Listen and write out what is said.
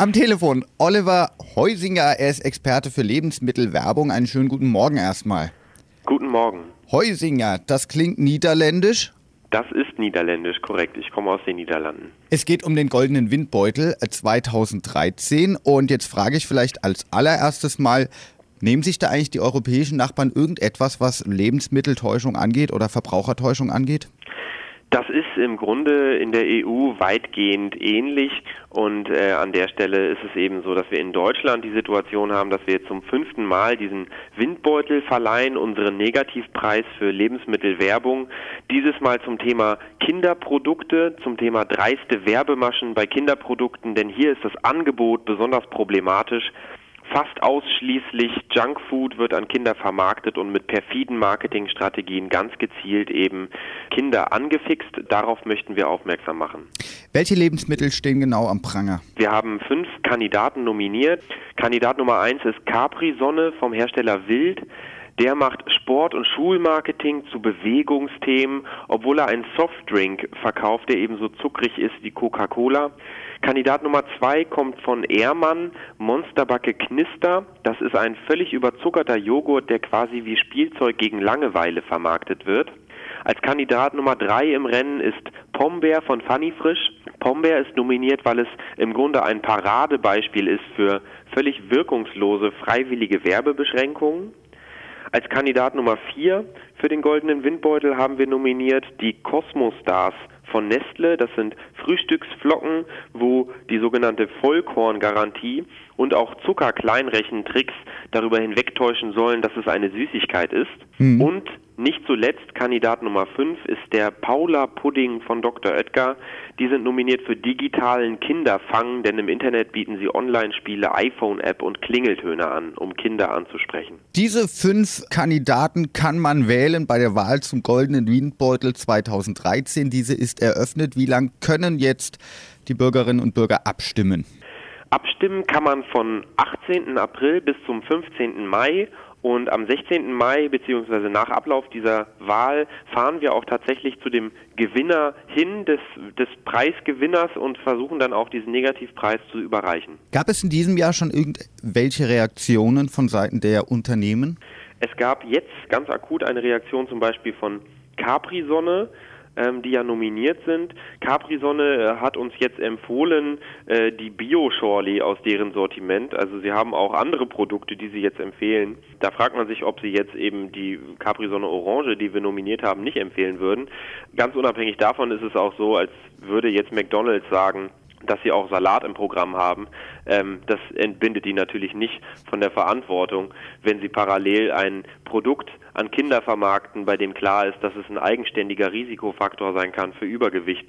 Am Telefon Oliver Heusinger, er ist Experte für Lebensmittelwerbung. Einen schönen guten Morgen erstmal. Guten Morgen. Heusinger, das klingt niederländisch. Das ist niederländisch, korrekt. Ich komme aus den Niederlanden. Es geht um den goldenen Windbeutel 2013 und jetzt frage ich vielleicht als allererstes mal, nehmen sich da eigentlich die europäischen Nachbarn irgendetwas, was Lebensmitteltäuschung angeht oder Verbrauchertäuschung angeht? Das ist im Grunde in der EU weitgehend ähnlich und äh, an der Stelle ist es eben so, dass wir in Deutschland die Situation haben, dass wir zum fünften Mal diesen Windbeutel verleihen, unseren Negativpreis für Lebensmittelwerbung. Dieses Mal zum Thema Kinderprodukte, zum Thema dreiste Werbemaschen bei Kinderprodukten, denn hier ist das Angebot besonders problematisch. Fast ausschließlich Junkfood wird an Kinder vermarktet und mit perfiden Marketingstrategien ganz gezielt eben Kinder angefixt. Darauf möchten wir aufmerksam machen. Welche Lebensmittel stehen genau am Pranger? Wir haben fünf Kandidaten nominiert. Kandidat Nummer eins ist Capri-Sonne vom Hersteller Wild. Der macht Sport- und Schulmarketing zu Bewegungsthemen, obwohl er einen Softdrink verkauft, der ebenso zuckrig ist wie Coca-Cola. Kandidat Nummer zwei kommt von Ehrmann, Monsterbacke Knister. Das ist ein völlig überzuckerter Joghurt, der quasi wie Spielzeug gegen Langeweile vermarktet wird. Als Kandidat Nummer drei im Rennen ist Pombeer von Funny Frisch. Pombeer ist nominiert, weil es im Grunde ein Paradebeispiel ist für völlig wirkungslose freiwillige Werbebeschränkungen. Als Kandidat Nummer vier für den Goldenen Windbeutel haben wir nominiert die Cosmostars von Nestle. Das sind Frühstücksflocken, wo die sogenannte Vollkorngarantie und auch Zuckerkleinrechentricks darüber hinwegtäuschen sollen, dass es eine Süßigkeit ist. Mhm. Und nicht zuletzt Kandidat Nummer 5 ist der Paula Pudding von Dr. Oetker. Die sind nominiert für digitalen Kinderfang, denn im Internet bieten sie Online-Spiele, iPhone-App und Klingeltöne an, um Kinder anzusprechen. Diese fünf Kandidaten kann man wählen bei der Wahl zum Goldenen Wienbeutel 2013. Diese ist eröffnet. Wie lang können jetzt die Bürgerinnen und Bürger abstimmen? Abstimmen kann man von 18. April bis zum 15. Mai und am 16. Mai beziehungsweise nach Ablauf dieser Wahl fahren wir auch tatsächlich zu dem Gewinner hin des, des Preisgewinners und versuchen dann auch diesen Negativpreis zu überreichen. Gab es in diesem Jahr schon irgendwelche Reaktionen von Seiten der Unternehmen? Es gab jetzt ganz akut eine Reaktion zum Beispiel von Capri-Sonne, ähm, die ja nominiert sind. Capri-Sonne äh, hat uns jetzt empfohlen, äh, die Bio-Shorley aus deren Sortiment. Also sie haben auch andere Produkte, die sie jetzt empfehlen. Da fragt man sich, ob sie jetzt eben die Capri-Sonne Orange, die wir nominiert haben, nicht empfehlen würden. Ganz unabhängig davon ist es auch so, als würde jetzt McDonald's sagen, dass sie auch Salat im Programm haben, ähm, das entbindet die natürlich nicht von der Verantwortung, wenn sie parallel ein Produkt an Kinder vermarkten, bei dem klar ist, dass es ein eigenständiger Risikofaktor sein kann für Übergewicht